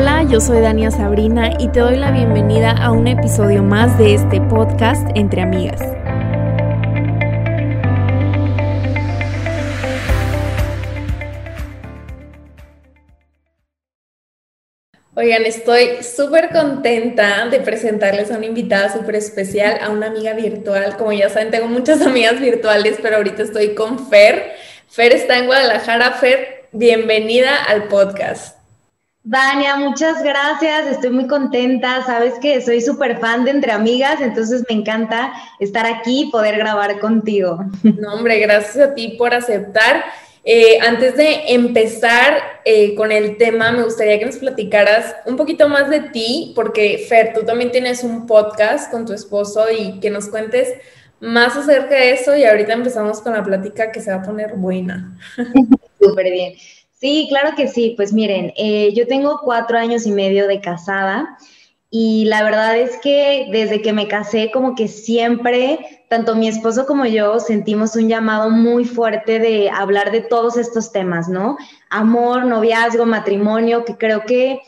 Hola, yo soy Dania Sabrina y te doy la bienvenida a un episodio más de este podcast Entre Amigas. Oigan, estoy súper contenta de presentarles a una invitada súper especial, a una amiga virtual. Como ya saben, tengo muchas amigas virtuales, pero ahorita estoy con Fer. Fer está en Guadalajara. Fer, bienvenida al podcast. Dania, muchas gracias, estoy muy contenta, sabes que soy súper fan de Entre Amigas, entonces me encanta estar aquí y poder grabar contigo. No, hombre, gracias a ti por aceptar. Eh, antes de empezar eh, con el tema, me gustaría que nos platicaras un poquito más de ti, porque Fer, tú también tienes un podcast con tu esposo y que nos cuentes más acerca de eso y ahorita empezamos con la plática que se va a poner buena. Súper bien. Sí, claro que sí. Pues miren, eh, yo tengo cuatro años y medio de casada y la verdad es que desde que me casé, como que siempre, tanto mi esposo como yo sentimos un llamado muy fuerte de hablar de todos estos temas, ¿no? Amor, noviazgo, matrimonio, que creo que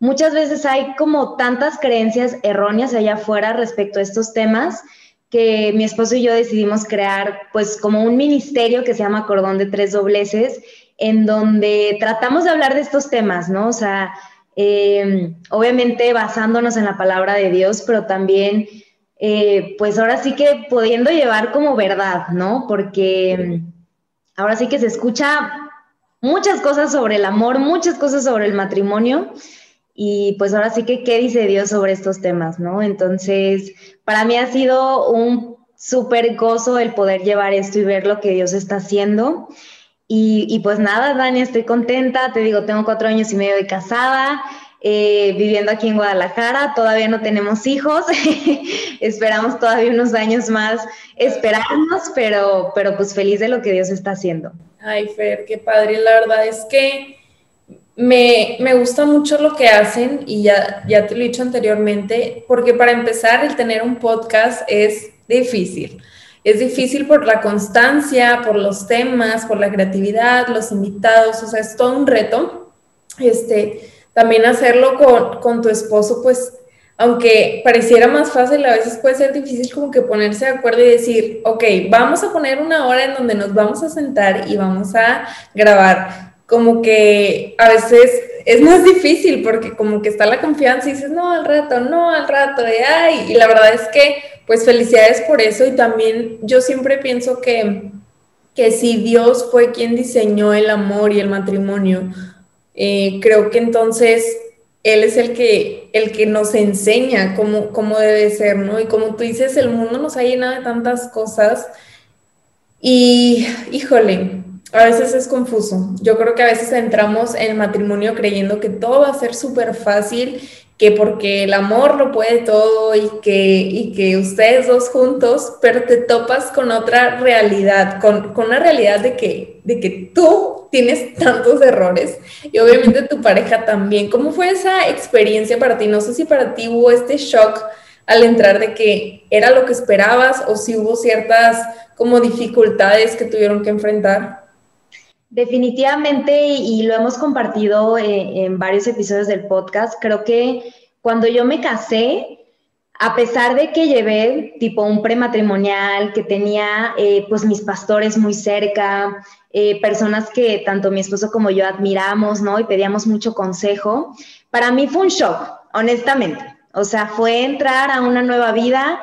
muchas veces hay como tantas creencias erróneas allá afuera respecto a estos temas que mi esposo y yo decidimos crear pues como un ministerio que se llama Cordón de Tres Dobleces en donde tratamos de hablar de estos temas, ¿no? O sea, em, obviamente basándonos en la palabra de Dios, pero también, eh, pues ahora sí que pudiendo llevar como verdad, ¿no? Porque em, ahora sí que se escucha muchas cosas sobre el amor, muchas cosas sobre el matrimonio. Y pues ahora sí que, ¿qué dice Dios sobre estos temas, no? Entonces, para mí ha sido un súper gozo el poder llevar esto y ver lo que Dios está haciendo. Y, pues nada, Dani, estoy contenta. Te digo, tengo cuatro años y medio de casada, eh, viviendo aquí en Guadalajara. Todavía no tenemos hijos. Esperamos todavía unos años más esperarnos, pero, pero pues feliz de lo que Dios está haciendo. Ay, Fer, qué padre. La verdad es que me, me, gusta mucho lo que hacen y ya, ya te lo he dicho anteriormente, porque para empezar, el tener un podcast es difícil. Es difícil por la constancia, por los temas, por la creatividad, los invitados, o sea, es todo un reto. Este, también hacerlo con, con tu esposo, pues, aunque pareciera más fácil, a veces puede ser difícil como que ponerse de acuerdo y decir, ok, vamos a poner una hora en donde nos vamos a sentar y vamos a grabar. Como que a veces es más difícil porque como que está la confianza y dices, no, al rato, no, al rato, de ay, y la verdad es que pues felicidades por eso y también yo siempre pienso que, que si Dios fue quien diseñó el amor y el matrimonio, eh, creo que entonces Él es el que, el que nos enseña cómo, cómo debe ser, ¿no? Y como tú dices, el mundo nos ha llenado de tantas cosas y, híjole, a veces es confuso. Yo creo que a veces entramos en el matrimonio creyendo que todo va a ser súper fácil que porque el amor lo puede todo y que, y que ustedes dos juntos, pero te topas con otra realidad, con, con una realidad de que, de que tú tienes tantos errores y obviamente tu pareja también. ¿Cómo fue esa experiencia para ti? No sé si para ti hubo este shock al entrar de que era lo que esperabas o si hubo ciertas como dificultades que tuvieron que enfrentar. Definitivamente, y lo hemos compartido eh, en, varios episodios del podcast, creo que cuando yo me casé, a pesar de que llevé tipo un prematrimonial, que tenía eh, pues mis pastores muy cerca, eh, personas que tanto mi esposo como yo admiramos, ¿no? Y pedíamos mucho consejo, para mí fue un shock, honestamente. O sea, fue entrar a una nueva vida.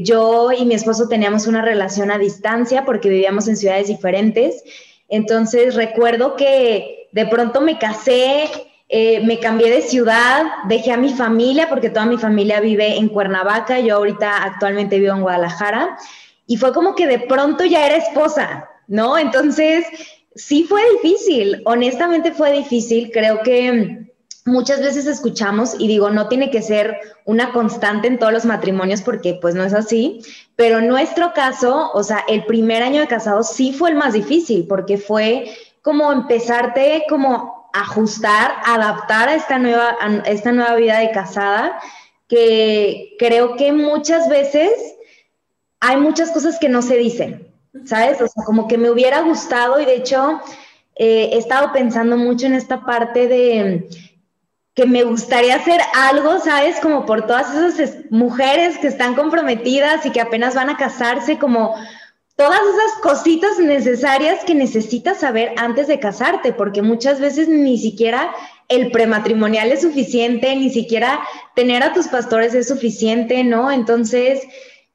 yo y mi esposo teníamos una relación a distancia porque vivíamos en ciudades diferentes entonces recuerdo que de pronto me casé, eh, me cambié de ciudad, dejé a mi familia, porque toda mi familia vive en Cuernavaca, yo ahorita actualmente vivo en Guadalajara, y fue como que de pronto ya era esposa, ¿no? Entonces, sí fue difícil, honestamente fue difícil, creo que muchas veces escuchamos y digo, no tiene que ser una constante en todos los matrimonios porque pues no es así, pero en nuestro caso, o sea, el primer año de casado sí fue el más difícil porque fue como empezarte como ajustar, adaptar a esta nueva, esta nueva vida de casada, que creo que muchas veces hay muchas cosas que no se dicen, ¿sabes? O sea, como que me hubiera gustado y de hecho eh, he estado pensando mucho en esta parte de que me gustaría hacer algo, ¿sabes? Como por todas esas mujeres que están comprometidas y que apenas van a casarse, como todas esas cositas necesarias que necesitas saber antes de casarte, porque muchas veces ni siquiera el prematrimonial es suficiente, ni siquiera tener a tus pastores es suficiente, ¿no? Entonces,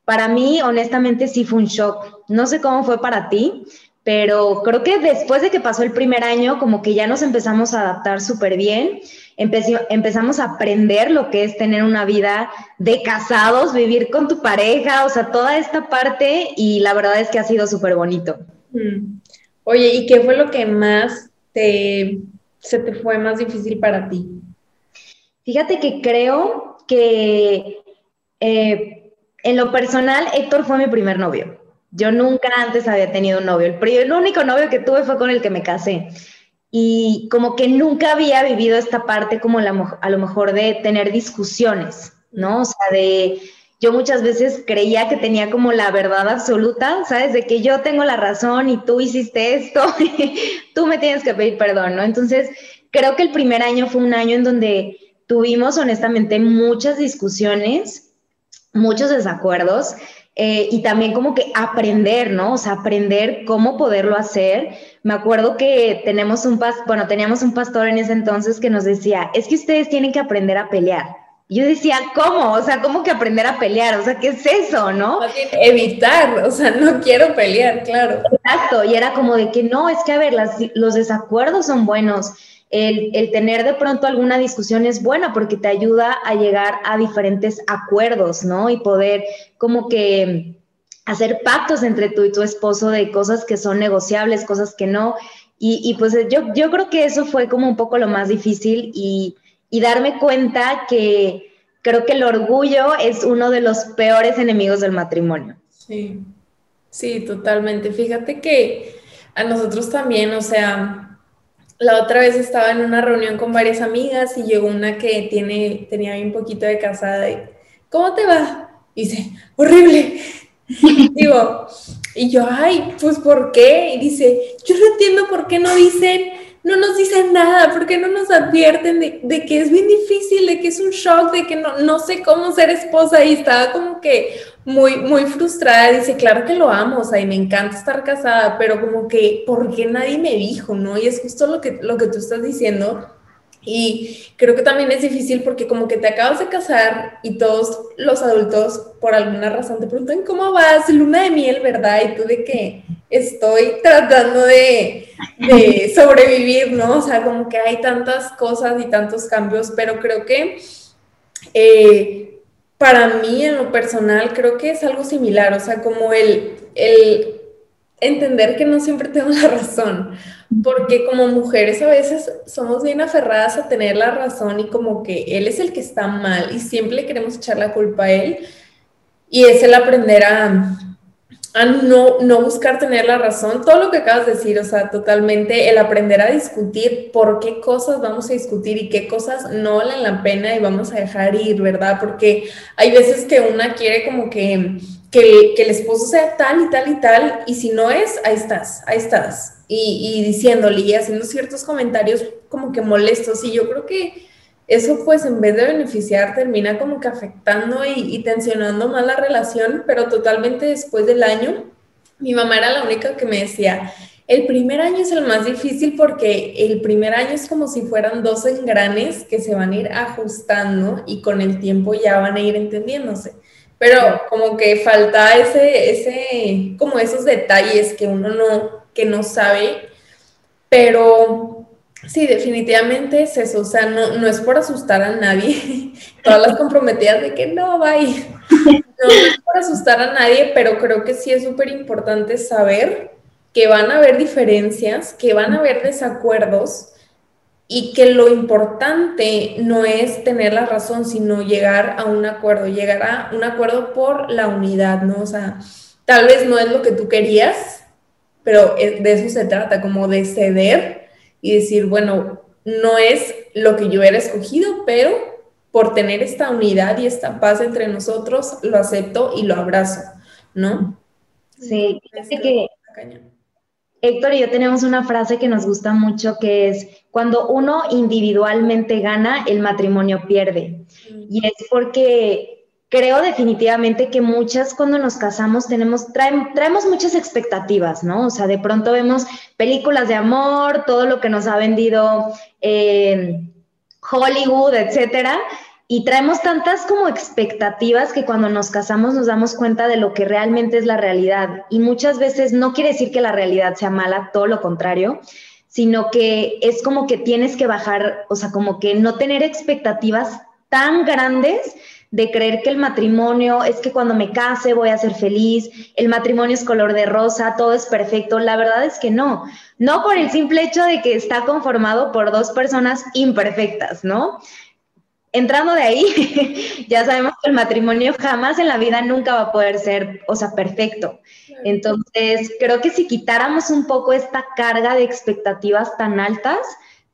para mí, honestamente, sí fue un shock. No sé cómo fue para ti, pero creo que después de que pasó el primer año, como que ya nos empezamos a adaptar súper bien empezamos a aprender lo que es tener una vida de casados, vivir con tu pareja, o sea, toda esta parte y la verdad es que ha sido súper bonito. Mm. Oye, ¿y qué fue lo que más te, se te fue más difícil para ti? Fíjate que creo que eh, en lo personal, Héctor fue mi primer novio. Yo nunca antes había tenido un novio. El, el único novio que tuve fue con el que me casé y como que nunca había vivido esta parte como la, a lo mejor de tener discusiones, ¿no? O sea, de yo muchas veces creía que tenía como la verdad absoluta, ¿sabes? De que yo tengo la razón y tú hiciste esto, tú me tienes que pedir perdón, ¿no? Entonces, creo que el primer año fue un año en donde tuvimos honestamente muchas discusiones, muchos desacuerdos eh, y también como que aprender, ¿no? O sea, aprender cómo poderlo hacer. Me acuerdo que tenemos un pas bueno, teníamos un pastor en ese entonces que nos decía, es que ustedes tienen que aprender a pelear. Yo decía, ¿cómo? O sea, ¿cómo que aprender a pelear? O sea, ¿qué es eso, no? Evitar, o sea, no quiero pelear, claro. Exacto, y era como de que no, es que a ver, las, los desacuerdos son buenos el, tener de pronto alguna discusión es buena porque te ayuda a llegar a diferentes acuerdos, ¿no? Y poder como que hacer pactos entre tú y tu esposo de cosas que son negociables, cosas que no. Y, pues yo, yo creo que eso fue como un poco lo más difícil y, y darme cuenta que creo que el orgullo es uno de los peores enemigos del matrimonio. Sí, sí, totalmente. Fíjate que a nosotros también, o sea, la otra vez estaba en una reunión con varias amigas y llegó una que tiene, tenía un poquito de casada y, ¿cómo te va? Dice, horrible. Digo, y yo, ay, pues ¿por qué? Y dice, yo no entiendo por qué no dicen, no nos dicen nada, por qué no nos advierten de, de, que es bien difícil, de que es un shock, de que no, no sé cómo ser esposa. Y estaba como que, muy, muy frustrada, dice, claro que lo amo, o sea, y me encanta estar casada, pero como que, ¿por qué nadie me dijo, no? Y es justo lo que, lo que tú estás diciendo. Y creo que también es difícil porque como que te acabas de casar y todos los adultos por alguna razón te preguntan, ¿cómo vas? Luna de miel, ¿verdad? Y tú de que estoy tratando de, de sobrevivir, ¿no? O sea, como que hay tantas cosas y tantos cambios, pero creo que... Eh, para mí en lo personal creo que es algo similar, o sea, como el, el entender que no siempre tengo la razón, porque como mujeres a veces somos bien aferradas a tener la razón y como que él es el que está mal y siempre le queremos echar la culpa a él y es el aprender a, no, no buscar tener la razón, todo lo que acabas de decir, o sea, totalmente el aprender a discutir por qué cosas vamos a discutir y qué cosas no valen la pena y vamos a dejar ir, ¿verdad? Porque hay veces que una quiere como que, que, el esposo sea tal y tal y tal, y si no es, ahí estás, ahí estás. Y, y diciéndole y haciendo ciertos comentarios como que molestos, y yo creo que eso pues en vez de beneficiar termina como que afectando y, tensionando más la relación, pero totalmente después del año, mi mamá era la única que me decía, el primer año es el más difícil porque el primer año es como si fueran dos engranes que se van a ir ajustando y con el tiempo ya van a ir entendiéndose. Pero como que falta ese, ese, como esos detalles que uno no, que no sabe, pero Sí, definitivamente es eso, o sea, no, es por asustar a nadie, todas las comprometidas de que no, bye, no, es por asustar a nadie, pero creo que sí es súper importante saber que van a haber diferencias, que van a haber desacuerdos y que lo importante no es tener la razón, sino llegar a un acuerdo, llegar a un acuerdo por la unidad, ¿no? O sea, tal vez no es lo que tú querías, pero de eso se trata, como de ceder y decir, bueno, no es lo que yo era escogido, pero por tener esta unidad y esta paz entre nosotros, lo acepto y lo abrazo, ¿no? Sí, fíjate que, Héctor y yo tenemos una frase que nos gusta mucho que es, cuando uno individualmente gana, el matrimonio pierde. Mm. Y es porque creo definitivamente que muchas cuando nos casamos tenemos, traemos muchas expectativas, ¿no? O sea, de pronto vemos películas de amor, todo lo que nos ha vendido eh, Hollywood, etcétera, y traemos tantas como expectativas que cuando nos casamos nos damos cuenta de lo que realmente es la realidad. Y muchas veces no quiere decir que la realidad sea mala, todo lo contrario, sino que es como que tienes que bajar, o sea, como que no tener expectativas tan grandes de creer que el matrimonio es que cuando me case voy a ser feliz, el matrimonio es color de rosa, todo es perfecto. La verdad es que no. No por el simple hecho de que está conformado por dos personas imperfectas, ¿no? entrando de ahí, ya sabemos que el matrimonio jamás en la vida nunca va a poder ser, o sea, perfecto. Entonces, creo que si quitáramos un poco esta carga de expectativas tan altas,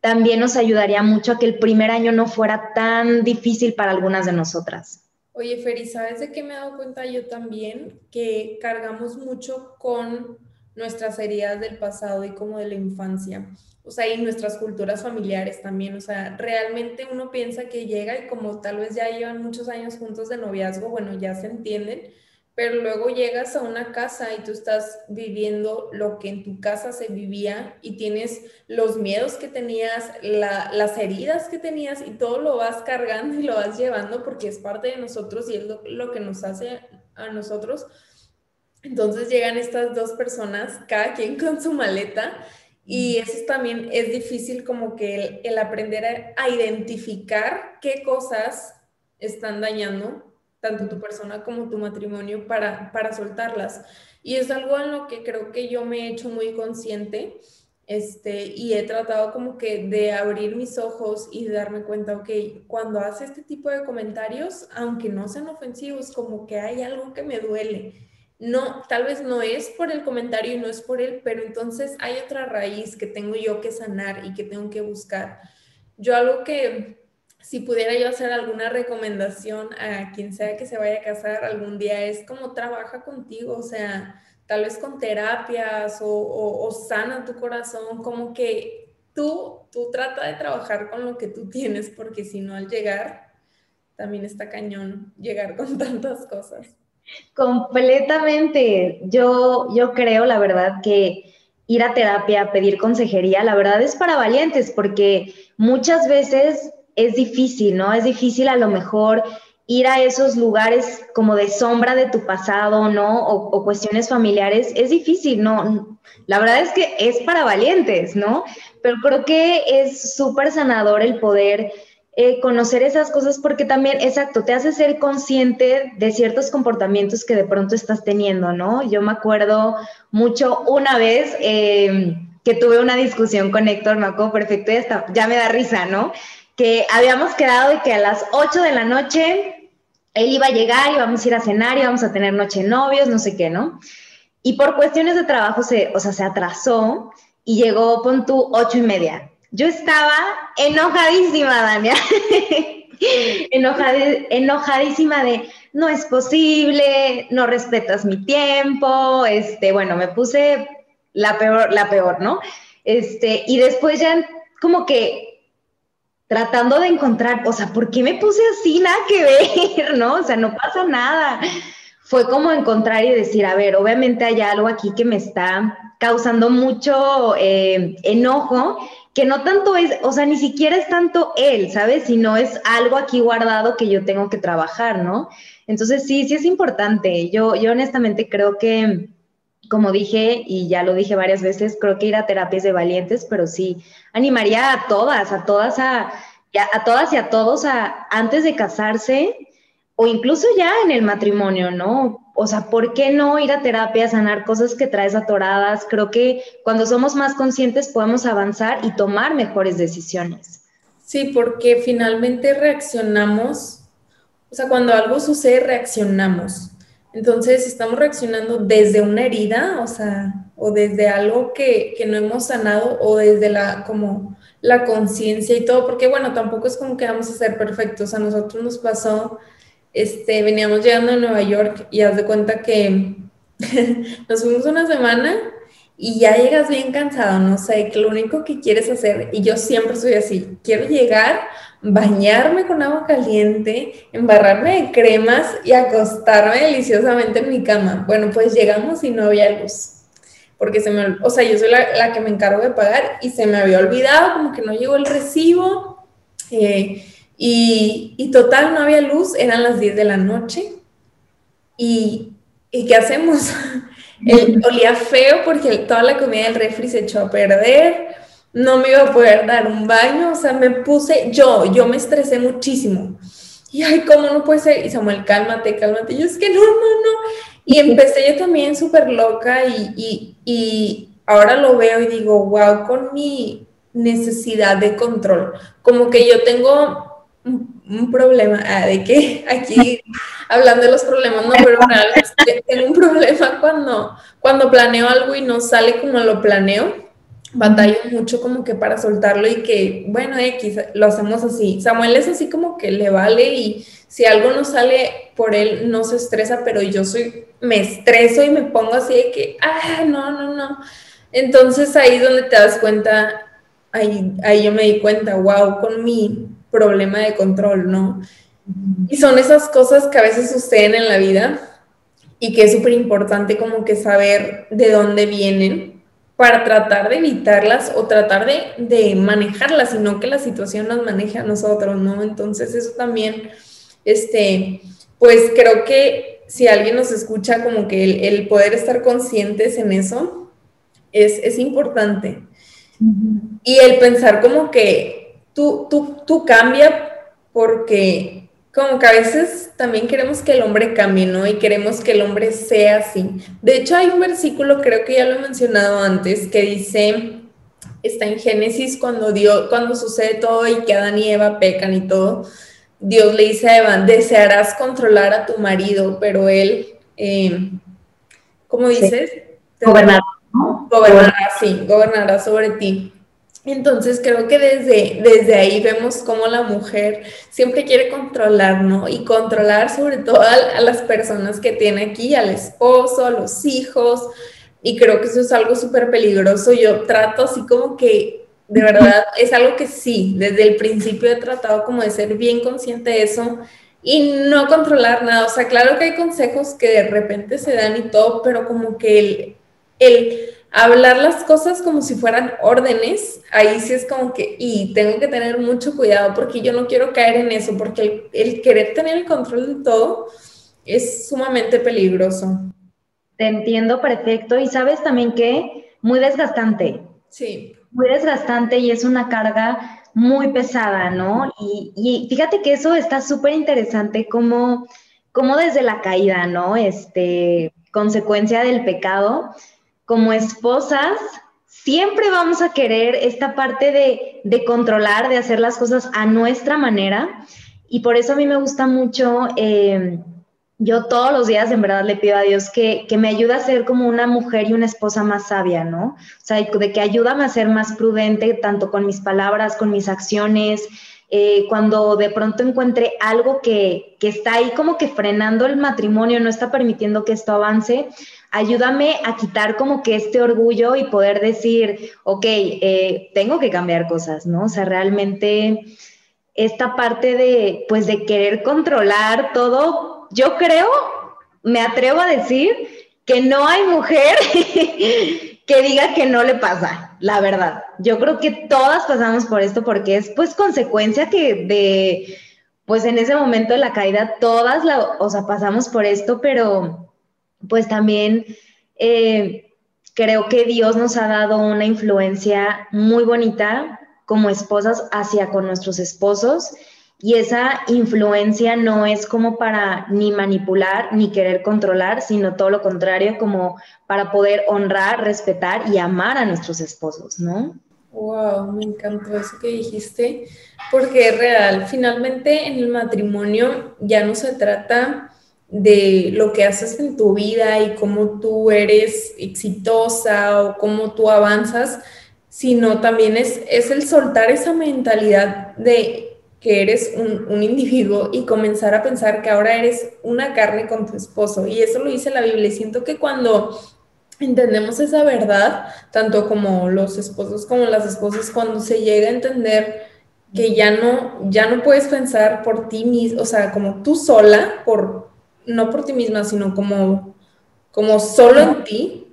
también nos ayudaría mucho a que el primer año no fuera tan difícil para algunas de nosotras. Oye, Feri, ¿sabes de qué me he dado cuenta yo también? Que cargamos mucho con nuestras heridas del pasado y como de la infancia o sea, y nuestras culturas familiares también, o sea, realmente uno piensa que llega y como tal vez ya llevan muchos años juntos de noviazgo, bueno, ya se entienden, pero luego llegas a una casa y tú estás viviendo lo que en tu casa se vivía y tienes los miedos que tenías, las heridas que tenías y todo lo vas cargando y lo vas llevando porque es parte de nosotros y es lo, lo que nos hace a nosotros. Entonces llegan estas dos personas, cada quien con su maleta y eso también es difícil como que el, aprender a, identificar qué cosas están dañando tanto tu persona como tu matrimonio para, para soltarlas. Y es algo en lo que creo que yo me he hecho muy consciente este, y he tratado como que de abrir mis ojos y de darme cuenta, ok, cuando hace este tipo de comentarios, aunque no sean ofensivos, como que hay algo que me duele no, tal vez no es por el comentario y no es por él, pero entonces hay otra raíz que tengo yo que sanar y que tengo que buscar. Yo algo que si pudiera yo hacer alguna recomendación a quien sea que se vaya a casar algún día es como trabaja contigo, o sea, tal vez con terapias o, sana tu corazón, como que tú, tú trata de trabajar con lo que tú tienes, porque si no al llegar, también está cañón llegar con tantas cosas. Completamente. Yo, yo creo, la verdad, que ir a terapia, pedir consejería, la verdad es para valientes, porque muchas veces es difícil, ¿no? Es difícil a lo mejor ir a esos lugares como de sombra de tu pasado, ¿no? O, cuestiones familiares, es difícil, ¿no? La verdad es que es para valientes, ¿no? Pero creo que es súper sanador el poder eh, conocer esas cosas porque también, exacto, te hace ser consciente de ciertos comportamientos que de pronto estás teniendo, ¿no? Yo me acuerdo mucho una vez em, que tuve una discusión con Héctor, me acuerdo perfecto, y hasta ya me da risa, ¿no? Que habíamos quedado de que a las 8 de la noche él iba a llegar, íbamos a ir a cenar, íbamos a tener noche novios, no sé qué, ¿no? Y por cuestiones de trabajo se, o sea, se atrasó y llegó, pon tú, ocho y media. Yo estaba enojadísima, Dania. enojadísima de no es posible, no respetas mi tiempo, este, bueno, me puse la peor, la peor, ¿no? Este, y después ya como que tratando de encontrar, o sea, ¿por qué me puse así? Nada que ver, ¿no? O sea, no pasa nada. Fue como encontrar y decir, a ver, obviamente hay algo aquí que me está causando mucho eh, enojo que no tanto es, o sea, ni siquiera es tanto él, ¿sabes? Sino es algo aquí guardado que yo tengo que trabajar, ¿no? Entonces sí, sí es importante. Yo, yo honestamente creo que, como dije, y ya lo dije varias veces, creo que ir a terapias de valientes, pero sí, animaría a todas, a todas, a, a todas y a todos a, antes de casarse, o incluso ya en el matrimonio, ¿no? O sea, ¿por qué no ir a terapia, sanar cosas que traes atoradas? Creo que cuando somos más conscientes podemos avanzar y tomar mejores decisiones. Sí, porque finalmente reaccionamos, o sea, cuando algo sucede, reaccionamos. Entonces, estamos reaccionando desde una herida, o sea, o desde algo que, que no hemos sanado, o desde la, como, la conciencia y todo, porque bueno, tampoco es como que vamos a ser perfectos. A nosotros nos pasó este, veníamos llegando a Nueva York y haz de cuenta que nos fuimos una semana y ya llegas bien cansado, no sé, que lo único que quieres hacer, y yo siempre soy así, quiero llegar, bañarme con agua caliente, embarrarme de cremas y acostarme deliciosamente en mi cama. Bueno, pues llegamos y no había luz. Porque se me, o sea, yo soy la, que me encargo de pagar y se me había olvidado, como que no llegó el recibo. Eh, y, y, total, no había luz, eran las 10 de la noche. ¿Y, ¿y qué hacemos? olía feo porque toda la comida del refri se echó a perder, no me iba a poder dar un baño, o sea, me puse, yo, yo me estresé muchísimo. Y ay, ¿cómo no puede ser? Y Samuel, cálmate, cálmate. Y yo es que no, no, no. Y empecé yo también súper loca y, y, y ahora lo veo y digo, wow, con mi necesidad de control. Como que yo tengo un, problema, ah, de que aquí hablando de los problemas no neuronales, tengo un problema cuando, cuando planeo algo y no sale como lo planeo, batallo mucho como que para soltarlo y que, bueno, X, lo hacemos así. Samuel es así como que le vale y si algo no sale por él, no se estresa, pero yo soy, me estreso y me pongo así de que, ah, no, no, no. Entonces ahí es donde te das cuenta, ahí, ahí yo me di cuenta, wow, con mi problema de control, ¿no? Y son esas cosas que a veces suceden en la vida y que es súper importante como que saber de dónde vienen para tratar de evitarlas o tratar de, de manejarlas, sino que la situación nos maneje a nosotros, ¿no? Entonces eso también, este, pues creo que si alguien nos escucha como que el, el poder estar conscientes en eso es, es importante. Y el pensar como que tú, tú, tú cambia porque como que a veces también queremos que el hombre cambie, ¿no? Y queremos que el hombre sea así. De hecho, hay un versículo, creo que ya lo he mencionado antes, que dice, está en Génesis, cuando, Dios, cuando sucede todo y que Adán y Eva pecan y todo, Dios le dice a Eva, desearás controlar a tu marido, pero él, eh, ¿cómo dices? Gobernará. Gobernará, sí, gobernará sobre ti. Entonces creo que desde, desde ahí vemos cómo la mujer siempre quiere controlar, ¿no? Y controlar sobre todo a, las personas que tiene aquí, al esposo, a los hijos. Y creo que eso es algo súper peligroso. Yo trato así como que, de verdad, es algo que sí, desde el principio he tratado como de ser bien consciente de eso y no controlar nada. O sea, claro que hay consejos que de repente se dan y todo, pero como que el, el hablar las cosas como si fueran órdenes, ahí sí es como que, y tengo que tener mucho cuidado porque yo no quiero caer en eso, porque el, querer tener el control de todo es sumamente peligroso. Te entiendo perfecto y sabes también que muy desgastante. Sí. Muy desgastante y es una carga muy pesada, ¿no? Y, y fíjate que eso está súper interesante como, como desde la caída, ¿no? Este, consecuencia del pecado, como esposas, siempre vamos a querer esta parte de, controlar, de hacer las cosas a nuestra manera. Y por eso a mí me gusta mucho, eh, yo todos los días en verdad le pido a Dios que, me ayude a ser como una mujer y una esposa más sabia, ¿no? O sea, de que ayúdame a ser más prudente, tanto con mis palabras, con mis acciones. Eh, cuando de pronto encuentre algo que, que está ahí como que frenando el matrimonio, no está permitiendo que esto avance, ayúdame a quitar como que este orgullo y poder decir, ok, eh, tengo que cambiar cosas, ¿no? O sea, realmente esta parte de, pues, de querer controlar todo, yo creo, me atrevo a decir que no hay mujer que diga que no le pasa, la verdad. Yo creo que todas pasamos por esto porque es pues consecuencia que de, pues en ese momento de la caída, todas, la, o sea, pasamos por esto, pero pues también eh, creo que Dios nos ha dado una influencia muy bonita como esposas hacia con nuestros esposos y esa influencia no es como para ni manipular ni querer controlar, sino todo lo contrario, como para poder honrar, respetar y amar a nuestros esposos, ¿no? Wow, me encantó eso que dijiste, porque es real. Finalmente en el matrimonio ya no se trata de lo que haces en tu vida y cómo tú eres exitosa o cómo tú avanzas, sino también es, es el soltar esa mentalidad de que eres un, un, individuo y comenzar a pensar que ahora eres una carne con tu esposo. Y eso lo dice la Biblia. Y siento que cuando entendemos esa verdad, tanto como los esposos como las esposas, cuando se llega a entender que ya no, ya no puedes pensar por ti mismo, o sea, como tú sola, por, no por ti misma, sino como, como solo en ti,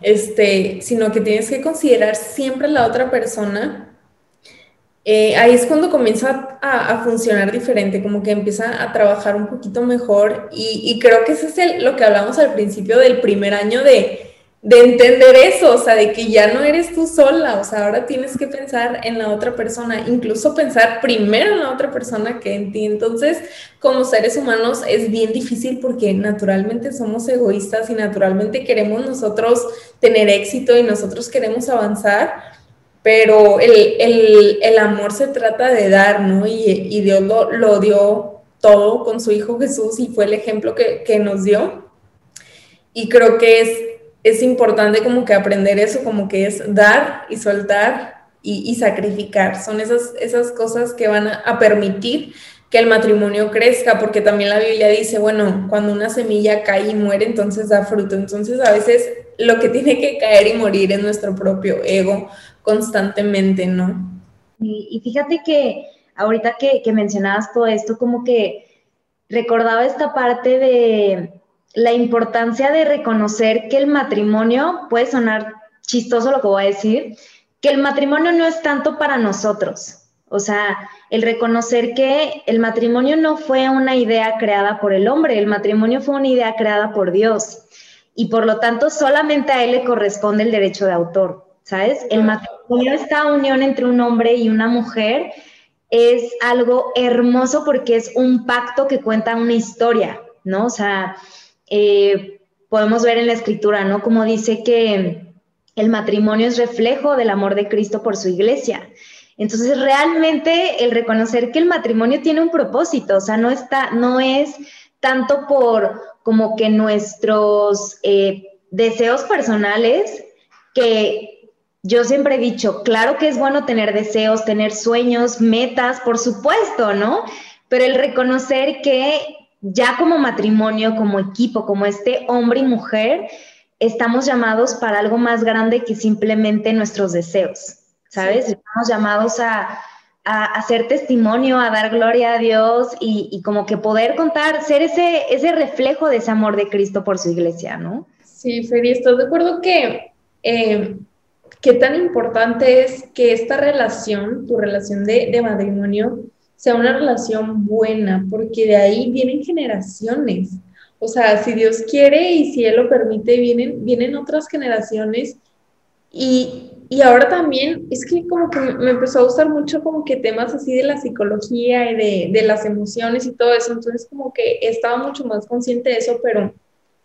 este, sino que tienes que considerar siempre a la otra persona. Eh, ahí es cuando comienza a, funcionar diferente, como que empieza a trabajar un poquito mejor y, creo que ese es lo que hablamos al principio del primer año de de entender eso, o sea, de que ya no eres tú sola, o sea, ahora tienes que pensar en la otra persona, incluso pensar primero en la otra persona que en ti. Entonces, como seres humanos es bien difícil porque naturalmente somos egoístas y naturalmente queremos nosotros tener éxito y nosotros queremos avanzar, pero el, amor se trata de dar, ¿no? Y, Dios lo, dio todo con su Hijo Jesús y fue el ejemplo que, que nos dio. Y creo que es es importante como que aprender eso, como que es dar y soltar y, sacrificar. Son esas, esas cosas que van a, permitir que el matrimonio crezca, porque también la Biblia dice, bueno, cuando una semilla cae y muere, entonces da fruto. Entonces a veces lo que tiene que caer y morir es nuestro propio ego constantemente, ¿no? Y, fíjate que ahorita que, mencionabas todo esto, como que recordaba esta parte de, la importancia de reconocer que el matrimonio, puede sonar chistoso lo que voy a decir, que el matrimonio no es tanto para nosotros. O sea, el reconocer que el matrimonio no fue una idea creada por el hombre, el matrimonio fue una idea creada por Dios. Y por lo tanto, solamente a él le corresponde el derecho de autor, ¿sabes? El matrimonio, esta unión entre un hombre y una mujer, es algo hermoso porque es un pacto que cuenta una historia, ¿no? O sea, eh, podemos ver en la escritura, ¿no? Como dice que el matrimonio es reflejo del amor de Cristo por su iglesia. Entonces, realmente el reconocer que el matrimonio tiene un propósito, o sea, no está, no es tanto por como que nuestros eh, deseos personales, que yo siempre he dicho, claro que es bueno tener deseos, tener sueños, metas, por supuesto, ¿no? Pero el reconocer que ya como matrimonio, como equipo, como este hombre y mujer, estamos llamados para algo más grande que simplemente nuestros deseos, ¿sabes? Estamos llamados a, hacer testimonio, a dar gloria a Dios y, como que poder contar, ser ese, ese reflejo de ese amor de Cristo por su iglesia, ¿no? Sí, Feli, estoy de acuerdo que eh, qué tan importante es que esta relación, tu relación de, de matrimonio, sea una relación buena, porque de ahí vienen generaciones. O sea, si Dios quiere y si Él lo permite, vienen, vienen otras generaciones. Y, y ahora también es que como que me empezó a gustar mucho como que temas así de la psicología y de, de las emociones y todo eso. Entonces como que estaba mucho más consciente de eso, pero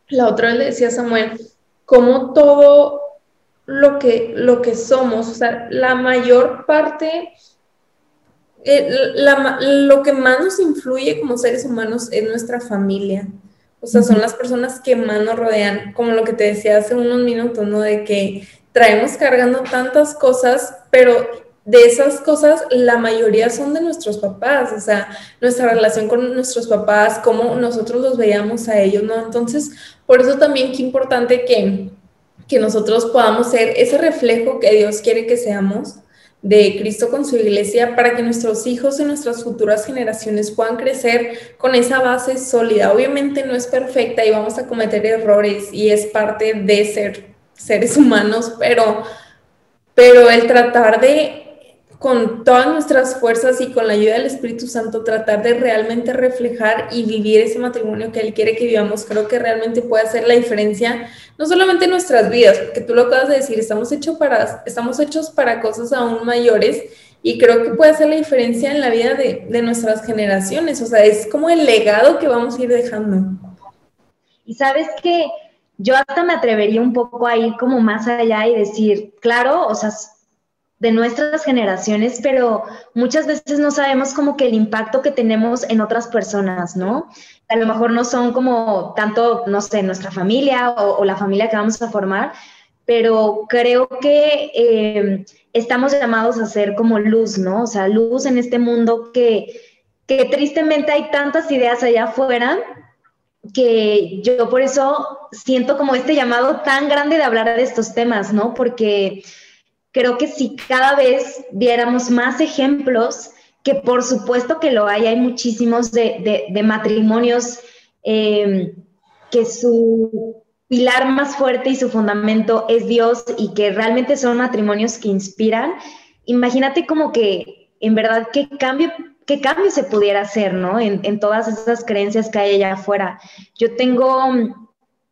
la otra vez le decía a Samuel, como todo lo que, lo que somos, o sea, la mayor parte eh, lo que más nos influye como seres humanos es nuestra familia. O sea, son las personas que más nos rodean, como lo que te decía hace unos minutos, ¿no? De que traemos cargando tantas cosas, pero de esas cosas la mayoría son de nuestros papás, o sea, nuestra relación con nuestros papás, cómo nosotros los veíamos a ellos, ¿no? Entonces, por eso también qué importante que, que nosotros podamos ser ese reflejo que Dios quiere que seamos de Cristo con su iglesia para que nuestros hijos y nuestras futuras generaciones puedan crecer con esa base sólida. Obviamente no es perfecta y vamos a cometer errores y es parte de ser seres humanos, pero, pero el tratar de con todas nuestras fuerzas y con la ayuda del Espíritu Santo tratar de realmente reflejar y vivir ese matrimonio que Él quiere que vivamos, creo que realmente puede hacer la diferencia, no solamente en nuestras vidas, porque tú lo acabas de decir, estamos, hechos para, estamos hechos para cosas aún mayores y creo que puede hacer la diferencia en la vida de, de nuestras generaciones, o sea, es como el legado que vamos a ir dejando. Y sabes que yo hasta me atrevería un poco a ir como más allá y decir, claro, o sea, de nuestras generaciones, pero muchas veces no sabemos como que el impacto que tenemos en otras personas, ¿no? A lo mejor no son como tanto, no sé, nuestra familia o, la familia que vamos a formar, pero creo que eh, estamos llamados a ser como luz, ¿no? O sea, luz en este mundo que, que tristemente hay tantas ideas allá afuera que yo por eso siento como este llamado tan grande de hablar de estos temas, ¿no? Porque creo que si cada vez viéramos más ejemplos, que por supuesto que lo hay, hay muchísimos de, matrimonios em, que su pilar más fuerte y su fundamento es Dios y que realmente son matrimonios que inspiran, imagínate como que en verdad qué cambio, qué cambio se pudiera hacer, ¿no? En, todas esas creencias que hay allá afuera. Yo tengo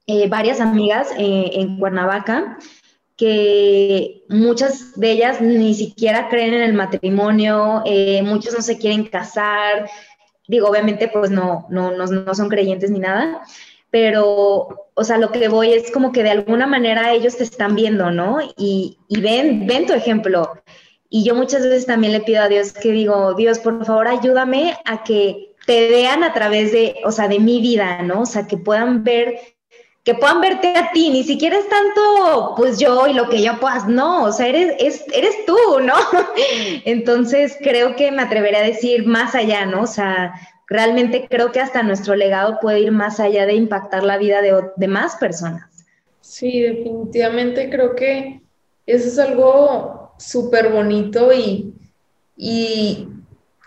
eh, varias amigas eh, en Cuernavaca que muchas de ellas ni siquiera creen en el matrimonio, eh, muchos no se quieren casar, digo, obviamente pues no, no, no, son creyentes ni nada, pero, o sea, lo que voy es como que de alguna manera ellos te están viendo, ¿no? Y, y ven, ven tu ejemplo. Y yo muchas veces también le pido a Dios que digo, Dios, por favor, ayúdame a que te vean a través de, o sea, de mi vida, ¿no? O sea, que puedan ver que puedan verte a ti, ni siquiera es tanto pues yo y lo que yo puedas, no, o sea, eres, eres tú, ¿no? Entonces creo que me atreveré a decir más allá, ¿no? O sea, realmente creo que hasta nuestro legado puede ir más allá de impactar la vida de, de más personas. Sí, definitivamente creo que eso es algo súper bonito y, y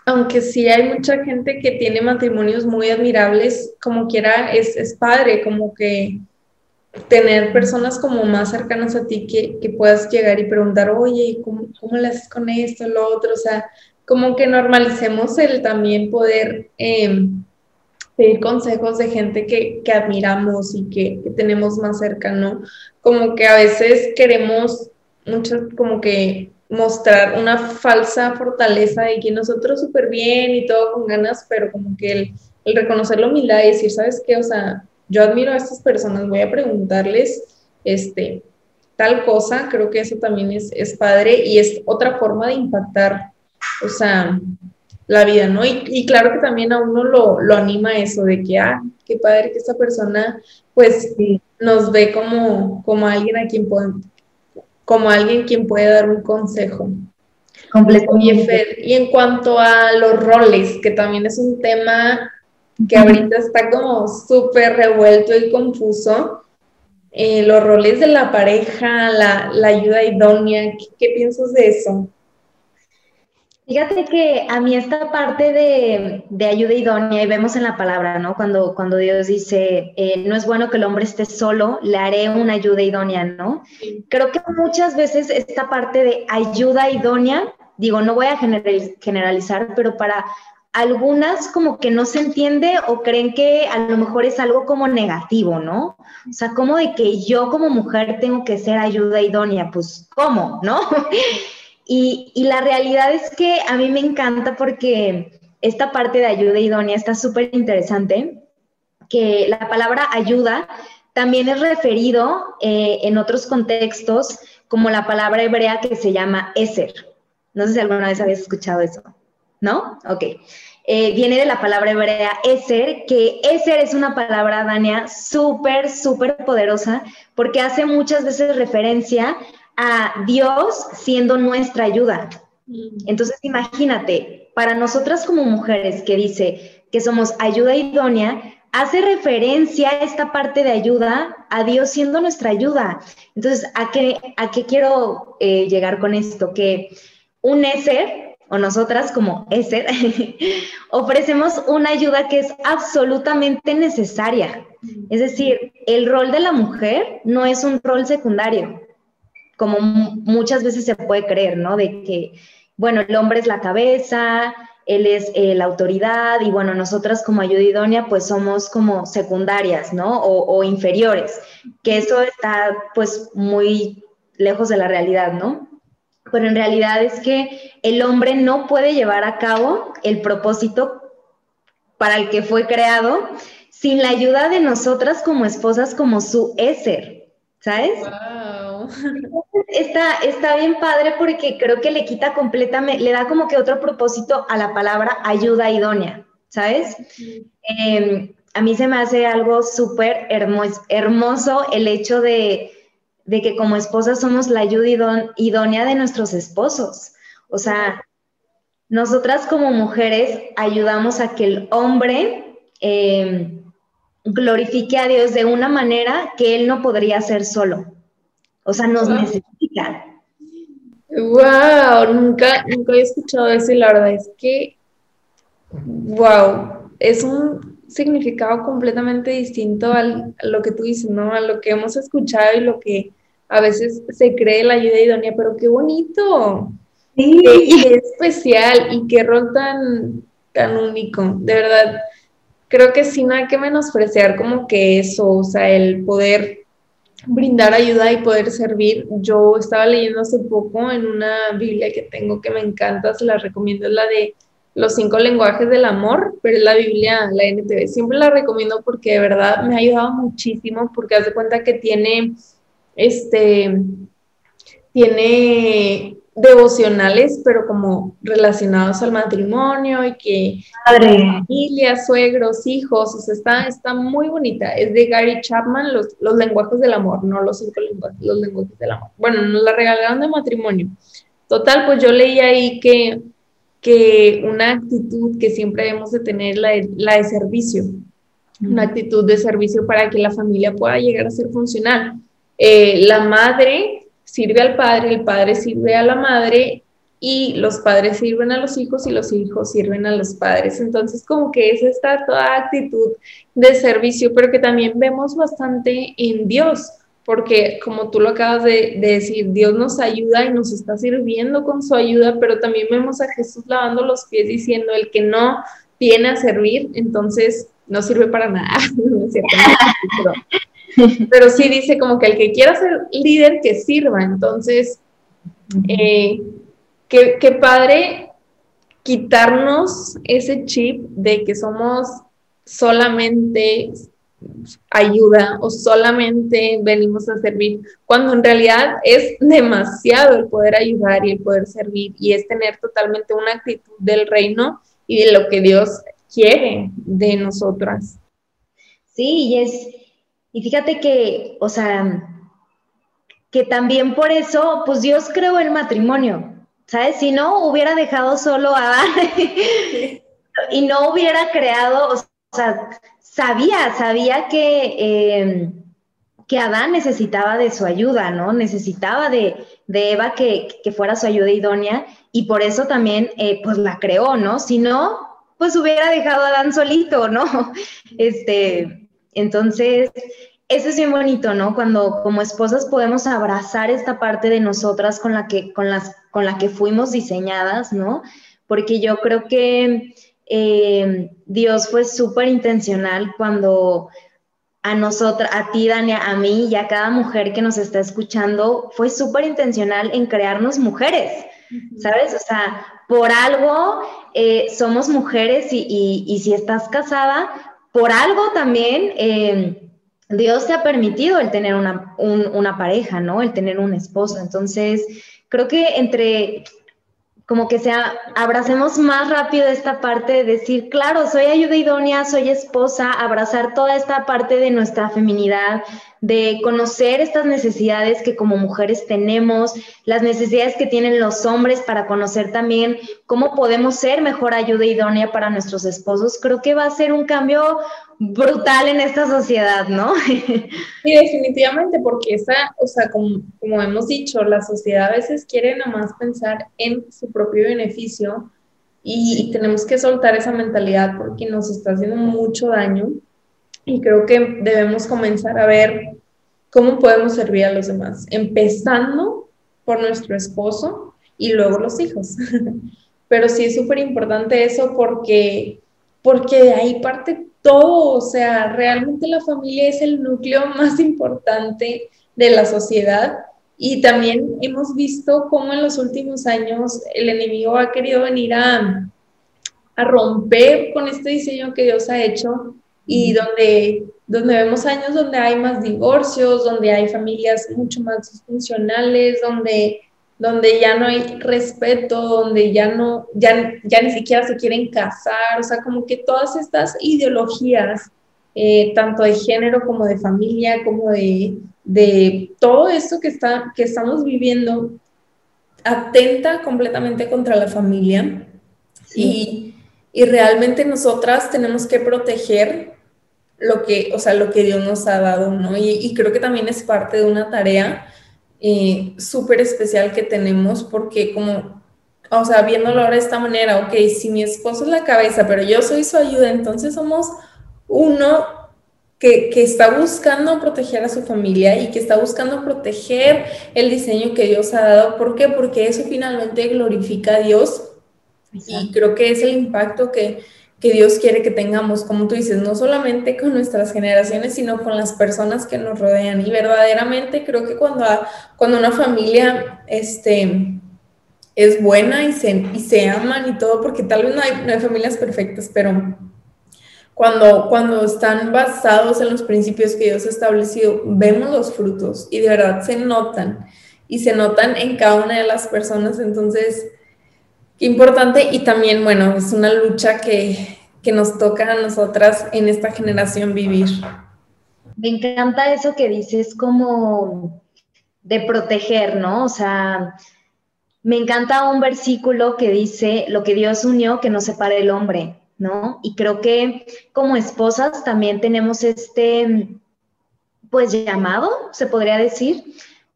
aunque sí hay mucha gente que tiene matrimonios muy admirables, como quiera, es, es padre, como que tener personas como más cercanas a ti que, que puedas llegar y preguntar, oye, ¿cómo, ¿cómo le haces con esto, lo otro? O sea, como que normalicemos el también poder em, pedir consejos de gente que, que admiramos y que, que, tenemos más cerca, ¿no? Como que a veces queremos mucho, como que mostrar una falsa fortaleza de que nosotros súper bien y todo con ganas, pero como que el, el reconocer la humildad y decir, ¿sabes qué? O sea, yo admiro a estas personas, voy a preguntarles este, tal cosa, creo que eso también es, es padre y es otra forma de impactar, o sea, la vida, ¿no? Y, y claro que también a uno lo, lo, anima eso de que, ah, qué padre que esta persona, pues, nos ve como, como alguien a quien puede, como alguien quien puede dar un consejo. Completamente. Y en cuanto a los roles, que también es un tema que ahorita está como súper revuelto y confuso. Eh, los roles de la pareja, la, la ayuda idónea, ¿qué, piensas de eso? Fíjate que a mí esta parte de, de, ayuda idónea, y vemos en la palabra, ¿no? Cuando, cuando Dios dice, eh, no es bueno que el hombre esté solo, le haré una ayuda idónea, ¿no? Creo que muchas veces esta parte de ayuda idónea, digo, no voy a generalizar, pero para algunas como que no se entiende o creen que a lo mejor es algo como negativo, ¿no? O sea, como de que yo como mujer tengo que ser ayuda idónea, pues ¿cómo? ¿No? Y, la realidad es que a mí me encanta porque esta parte de ayuda idónea está súper interesante, que la palabra ayuda también es referido eh, en otros contextos como la palabra hebrea que se llama eser. No sé si alguna vez habías escuchado eso. ¿no? Ok. Eh, viene de la palabra hebrea Eser, que Eser es una palabra, Dania, súper, súper poderosa, porque hace muchas veces referencia a Dios siendo nuestra ayuda. Mm. Entonces, imagínate, para nosotras como mujeres que dice que somos ayuda idónea, hace referencia a esta parte de ayuda a Dios siendo nuestra ayuda. Entonces, ¿a qué, a qué quiero eh, llegar con esto? Que un Eser o nosotras como ESER, ofrecemos una ayuda que es absolutamente necesaria. Es decir, el rol de la mujer no es un rol secundario, como muchas veces se puede creer, ¿no? De que, bueno, el hombre es la cabeza, él es eh, la autoridad y bueno, nosotras como ayuda idónea pues somos como secundarias, ¿no? O, o inferiores, que eso está pues muy lejos de la realidad, ¿no? pero en realidad es que el hombre no puede llevar a cabo el propósito para el que fue creado sin la ayuda de nosotras como esposas, como su Eser, ¿sabes? Wow. Está, está bien padre porque creo que le quita completamente, le da como que otro propósito a la palabra ayuda idónea, ¿sabes? Em, a mí se me hace algo súper hermoso el hecho de, que como esposas somos la ayuda idónea de nuestros esposos. O sea, nosotras como mujeres ayudamos a que el hombre em, glorifique a Dios de una manera que Él no podría hacer solo. O sea, nos necesita. Wow, nunca, nunca he escuchado eso y la verdad es que, wow, es un significado completamente distinto a lo que tú dices, ¿no? A lo que hemos escuchado y lo que a veces se cree la ayuda idónea, pero qué bonito. Sí. Qué, especial y qué rol tan, tan único. De verdad, creo que sí no hay que menospreciar como que eso, o sea, el poder brindar ayuda y poder servir. Yo estaba leyendo hace poco en una Biblia que tengo que me encanta, se la recomiendo, es la de los cinco lenguajes del amor, pero es la Biblia, la NTV. Siempre la recomiendo porque de verdad me ha ayudado muchísimo, porque hace cuenta que tiene, este, tiene devocionales, pero como relacionados al matrimonio y que familia, suegros, hijos, o sea, está, está muy bonita. Es de Gary Chapman, los, los lenguajes del amor, no los cinco lenguajes, los lenguajes del amor. Bueno, nos la regalaron de matrimonio. Total, pues yo leí ahí que, que una actitud que siempre debemos de tener, la de, la de servicio, una actitud de servicio para que la familia pueda llegar a ser funcional. Eh, la madre sirve al padre, el padre sirve a la madre y los padres sirven a los hijos y los hijos sirven a los padres. Entonces, como que es esta toda actitud de servicio, pero que también vemos bastante en Dios, porque como tú lo acabas de, decir, Dios nos ayuda y nos está sirviendo con su ayuda, pero también vemos a Jesús lavando los pies diciendo, el que no viene a servir, entonces no sirve para nada. sí dice como que el que quiera ser líder, que sirva. Entonces, eh, qué, padre quitarnos ese chip de que somos solamente ayuda o solamente venimos a servir, cuando en realidad es demasiado el poder ayudar y el poder servir y es tener totalmente una actitud del reino y de lo que Dios quiere de nosotras. Sí, y es, y fíjate que, o sea, que también por eso, pues Dios creó el matrimonio, ¿sabes? Si no, hubiera dejado solo a Adán y no hubiera creado, o sea, sabía, sabía que, eh, que Adán necesitaba de su ayuda, ¿no? Necesitaba de, Eva que, fuera su ayuda idónea y por eso también, eh, pues la creó, ¿no? Si no, pues hubiera dejado a Adán solito, ¿no? Este, entonces, eso es bien bonito, ¿no? Cuando como esposas podemos abrazar esta parte de nosotras con la que, con las, con la que fuimos diseñadas, ¿no? Porque yo creo que eh, Dios fue súper intencional cuando a nosotras, a ti, Dania, a mí y a cada mujer que nos está escuchando, fue súper intencional en crearnos mujeres, ¿sabes? O sea, por algo eh, somos mujeres y si estás casada, por algo también eh, Dios te ha permitido el tener una, una pareja, ¿no? El tener un esposo. Entonces, creo que entre como que sea, abracemos más rápido esta parte de decir, claro, soy ayuda idónea, soy esposa, abrazar toda esta parte de nuestra feminidad, de conocer estas necesidades que como mujeres tenemos, las necesidades que tienen los hombres para conocer también cómo podemos ser mejor ayuda idónea para nuestros esposos, creo que va a ser un cambio brutal en esta sociedad, ¿no? Sí, definitivamente, porque esa, o sea, como, como hemos dicho, la sociedad a veces quiere nada más pensar en su propio beneficio y tenemos que soltar esa mentalidad porque nos está haciendo mucho daño y creo que debemos comenzar a ver cómo podemos servir a los demás, empezando por nuestro esposo y luego los hijos. Pero sí es súper importante eso porque, porque de ahí parte todo, o sea, realmente la familia es el núcleo más importante de la sociedad y también hemos visto cómo en los últimos años el enemigo ha querido venir a, a romper con este diseño que Dios ha hecho y donde, donde vemos años donde hay más divorcios, donde hay familias mucho más disfuncionales, donde, donde ya no hay respeto, donde ya no, ya, ya ni siquiera se quieren casar, o sea, como que todas estas ideologías, eh, tanto de género como de familia, como de, de todo esto que, está, que estamos viviendo, atenta completamente contra la familia. Y, y realmente nosotras tenemos que proteger lo que, o sea, lo que Dios nos ha dado, ¿no? Y, creo que también es parte de una tarea eh, súper especial que tenemos porque como, o sea, viéndolo ahora de esta manera, ok, si mi esposo es la cabeza, pero yo soy su ayuda, entonces somos uno que, que, está buscando proteger a su familia y que está buscando proteger el diseño que Dios ha dado. ¿Por qué? Porque eso finalmente glorifica a Dios y creo que es el impacto que, que Dios quiere que tengamos, como tú dices, no solamente con nuestras generaciones, sino con las personas que nos rodean. Y verdaderamente creo que cuando, cuando una familia este, es buena y se, y se aman y todo, porque tal vez no hay, no hay familias perfectas, pero cuando, cuando están basados en los principios que Dios ha establecido, vemos los frutos y de verdad se notan y se notan en cada una de las personas. Entonces, Importante y también, bueno, es una lucha que, nos toca a nosotras en esta generación vivir. Me encanta eso que dices como de proteger, ¿no? O sea, me encanta un versículo que dice, lo que Dios unió, que no separe el hombre, ¿no? Y creo que como esposas también tenemos este, pues llamado, se podría decir,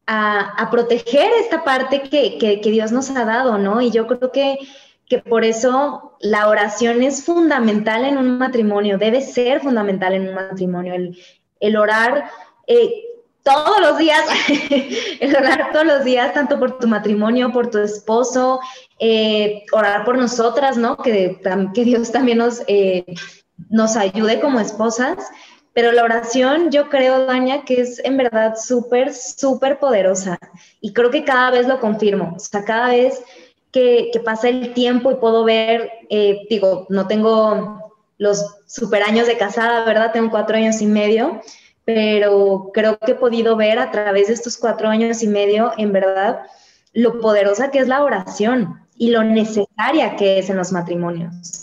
a, proteger esta parte que, Dios nos ha dado, ¿no? Y yo creo que, que por eso la oración es fundamental en un matrimonio, debe ser fundamental en un matrimonio, el, orar. Eh, todos los días, el orar todos los días, tanto por tu matrimonio, por tu esposo, eh, orar por nosotras, ¿no? Que, que Dios también nos, eh, nos ayude como esposas, pero la oración yo creo, Daña, que es en verdad súper, súper poderosa. Y creo que cada vez lo confirmo. O sea, cada vez que, pasa el tiempo y puedo ver, eh, digo, no tengo los super años de casada, ¿verdad? Tengo cuatro años y medio, pero creo que he podido ver a través de estos cuatro años y medio, en verdad, lo poderosa que es la oración y lo necesaria que es en los matrimonios.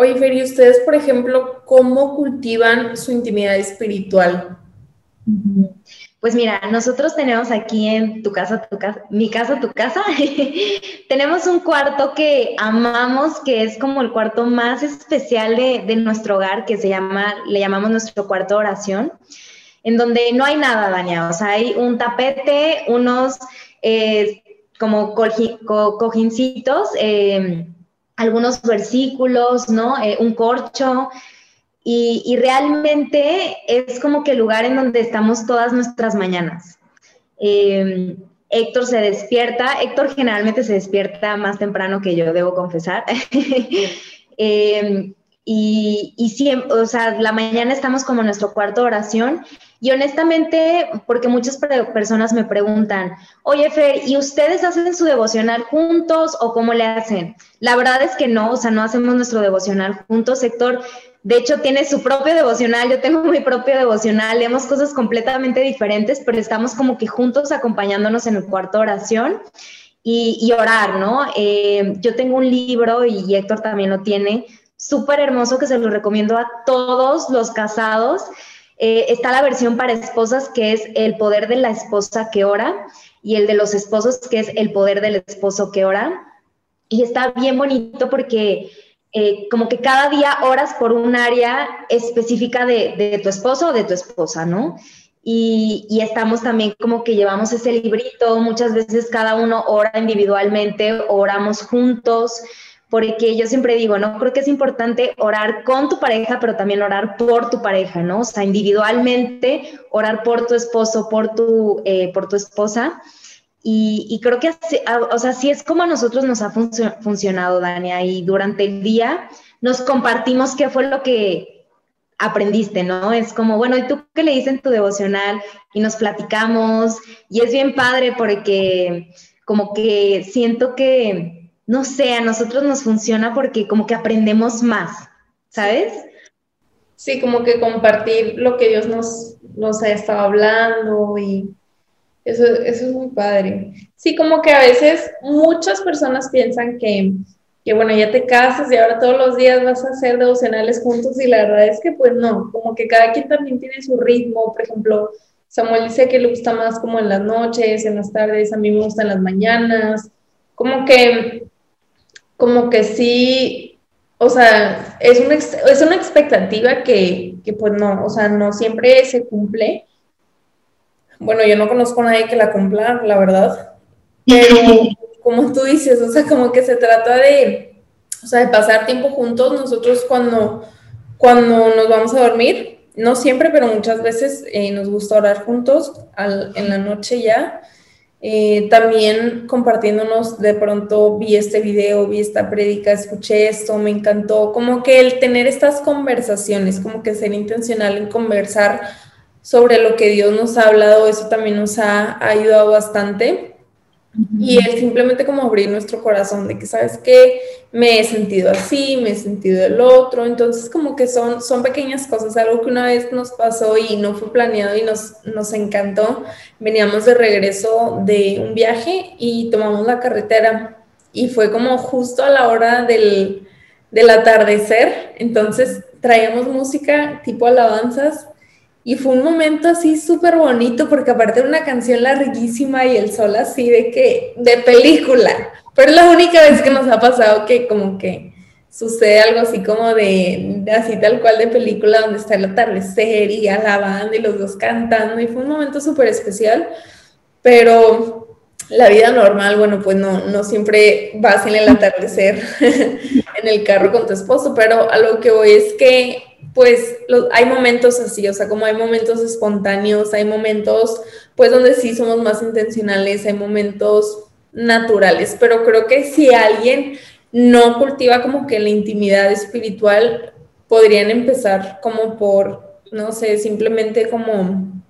Oye, Fer, ¿y ustedes, por ejemplo, cómo cultivan su intimidad espiritual? Pues mira, nosotros tenemos aquí en tu casa, tu casa, mi casa, tu casa, tenemos un cuarto que amamos, que es como el cuarto más especial de, nuestro hogar, que se llama, le llamamos nuestro cuarto de oración, en donde no hay nada dañado, o sea, hay un tapete, unos eh, como cojincitos, eh, algunos versículos, ¿no? Eh, un corcho. Y, realmente es como que el lugar en donde estamos todas nuestras mañanas. Em, Héctor se despierta, Héctor generalmente se despierta más temprano que yo, debo confesar. Em, y, y siempre, o sea, la mañana estamos como en nuestro cuarto de oración y honestamente, porque muchas personas me preguntan, oye Fer, ¿y ustedes hacen su devocional juntos o cómo le hacen? La verdad es que no, o sea, no hacemos nuestro devocional juntos. Héctor, de hecho, tiene su propio devocional, yo tengo mi propio devocional, leemos cosas completamente diferentes, pero estamos como que juntos acompañándonos en el cuarto oración. Y, orar, ¿no? Eh, yo tengo un libro y Héctor también lo tiene, súper hermoso que se lo recomiendo a todos los casados eh, está la versión para esposas que es el poder de la esposa que ora y el de los esposos que es el poder del esposo que ora. Y está bien bonito porque eh, como que cada día oras por un área específica de, tu esposo o de tu esposa, ¿no? Y, y, estamos también como que llevamos ese librito, muchas veces cada uno ora individualmente, oramos juntos, porque yo siempre digo, ¿no? Creo que es importante orar con tu pareja, pero también orar por tu pareja, ¿no? O sea, individualmente, orar por tu esposo, por tu, eh, por tu esposa. Y, creo que, así, o sea, sí es como a nosotros nos ha funcionado, Dania, y durante el día nos compartimos qué fue lo que aprendiste, ¿no? Es como, bueno, ¿y tú qué le dices en tu devocional? Y nos platicamos, y es bien padre porque como que siento que no sé, a nosotros nos funciona porque como que aprendemos más, ¿sabes? Sí, como que compartir lo que Dios nos, nos ha estado hablando y eso, eso es muy padre. Sí, como que a veces muchas personas piensan que, que, bueno, ya te casas y ahora todos los días vas a hacer devocionales juntos y la verdad es que pues no, como que cada quien también tiene su ritmo, por ejemplo, Samuel dice que le gusta más como en las noches, en las tardes, a mí me gusta en las mañanas, como que como que sí, o sea, es una, es una expectativa que, que, pues no, o sea, no siempre se cumple. Bueno, yo no conozco a nadie que la cumpla, la verdad, pero como tú dices, o sea, como que se trata de, o sea, de pasar tiempo juntos. Nosotros cuando, cuando nos vamos a dormir, no siempre, pero muchas veces eh, nos gusta orar juntos en la noche ya. Eh, también compartiéndonos de pronto vi este video, vi esta prédica, escuché esto, me encantó, como que el tener estas conversaciones, como que ser intencional en conversar sobre lo que Dios nos ha hablado, eso también nos ha ayudado bastante. Y el simplemente como abrir nuestro corazón de que, ¿sabes qué? Me he sentido así, me he sentido el otro. Entonces como que son, son pequeñas cosas, algo que una vez nos pasó y no fue planeado y nos, nos encantó. Veníamos de regreso de un viaje y tomamos la carretera y fue como justo a la hora del, del atardecer. Entonces traíamos música tipo alabanzas y fue un momento así súper bonito porque aparte de una canción larguísima y el sol así de que, de película. Pero es la única vez que nos ha pasado que como que sucede algo así como de, así tal cual de película donde está el atardecer y alabando y los dos cantando y fue un momento súper especial. Pero la vida normal, bueno, pues no, no siempre vas en el atardecer en el carro con tu esposo, pero a lo que voy es que pues hay momentos así, o sea, como hay momentos espontáneos, hay momentos pues donde sí somos más intencionales, hay momentos naturales, pero creo que si alguien no cultiva como que la intimidad espiritual, podrían empezar como por, no sé, simplemente como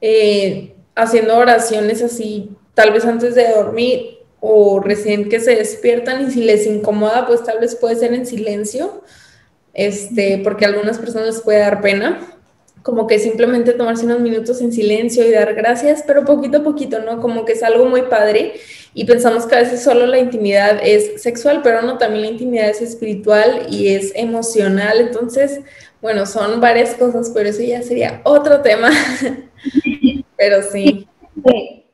eh, haciendo oraciones así, tal vez antes de dormir o recién que se despiertan y si les incomoda, pues tal vez puede ser en silencio este, porque a algunas personas les puede dar pena, como que simplemente tomarse unos minutos en silencio y dar gracias, pero poquito a poquito, ¿no? Como que es algo muy padre y pensamos que a veces solo la intimidad es sexual, pero no, también la intimidad es espiritual y es emocional, entonces, bueno, son varias cosas, pero eso ya sería otro tema, pero sí.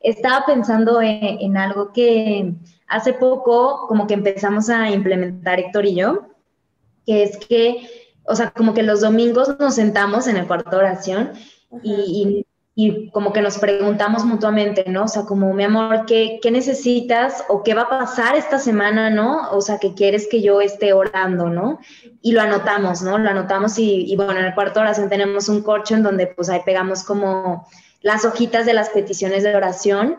Estaba pensando en, en algo que hace poco como que empezamos a implementar Héctor y yo, que es que, o sea, como que los domingos nos sentamos en el cuarto de oración y, y, como que nos preguntamos mutuamente, ¿no? O sea, como, mi amor, ¿qué, ¿qué, necesitas o qué va a pasar esta semana, ¿no? O sea, que quieres que yo esté orando, ¿no? Y lo anotamos, ¿no? Lo anotamos y, y bueno, en el cuarto de oración tenemos un corcho en donde pues ahí pegamos como las hojitas de las peticiones de oración.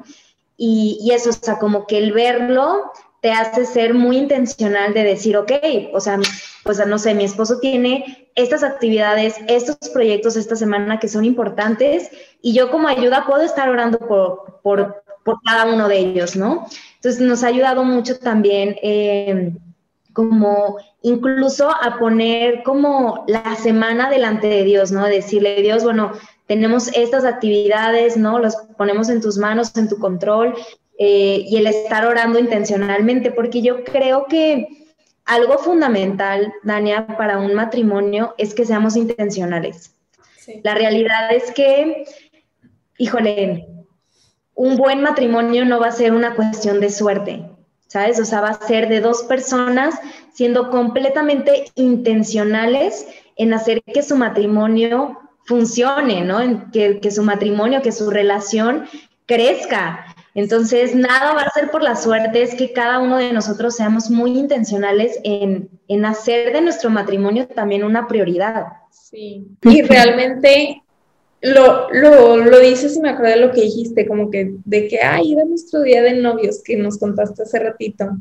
Y, y, eso, o sea, como que el verlo te hace ser muy intencional de decir, ok, o sea, pues no sé, mi esposo tiene estas actividades, estos proyectos esta semana que son importantes y yo como ayuda puedo estar orando por, por, por cada uno de ellos, ¿no? Entonces nos ha ayudado mucho también eh, como incluso a poner como la semana delante de Dios, ¿no? Decirle, Dios, bueno, tenemos estas actividades, ¿no? Las ponemos en tus manos, en tu control, eh, y el estar orando intencionalmente, porque yo creo que algo fundamental, Dania, para un matrimonio es que seamos intencionales. La realidad es que, híjole, un buen matrimonio no va a ser una cuestión de suerte, ¿sabes? O sea, va a ser de dos personas siendo completamente intencionales en hacer que su matrimonio funcione, ¿no? En que, que su matrimonio, que su relación crezca. Entonces, nada va a ser por la suerte, es que cada uno de nosotros seamos muy intencionales en, hacer de nuestro matrimonio también una prioridad. Sí, y realmente lo, lo, lo dices y me acuerdo de lo que dijiste, como que de que, ay, era nuestro día de novios que nos contaste hace ratito,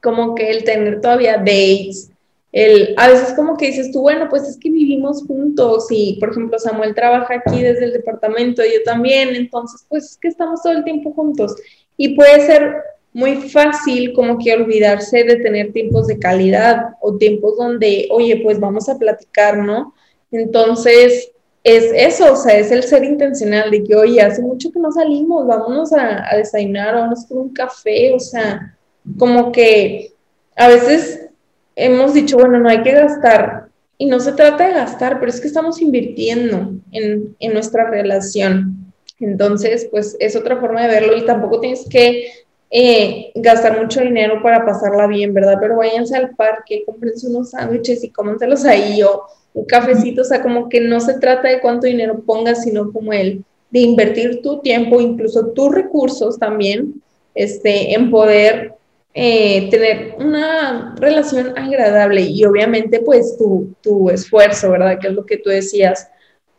como que el tener todavía dates, el, a veces como que dices tú, bueno, pues es que vivimos juntos y, por ejemplo, Samuel trabaja aquí desde el departamento, yo también, entonces, pues es que estamos todo el tiempo juntos. Y puede ser muy fácil como que olvidarse de tener tiempos de calidad o tiempos donde, oye, pues vamos a platicar, ¿no? Entonces, es eso, o sea, es el ser intencional de que, oye, hace mucho que no salimos, vámonos a, a desayunar, vámonos con un café, o sea, como que a veces hemos dicho, bueno, no hay que gastar. Y no se trata de gastar, pero es que estamos invirtiendo en, nuestra relación. Entonces, pues es otra forma de verlo y tampoco tienes que eh, gastar mucho dinero para pasarla bien, ¿verdad? Pero váyanse al parque, cómprense unos sándwiches y cómenselos ahí o un cafecito, o sea, como que no se trata de cuánto dinero pongas, sino como el de invertir tu tiempo, incluso tus recursos también, este, en poder eh, tener una relación agradable y obviamente pues tu, tu esfuerzo, ¿verdad? Que es lo que tú decías.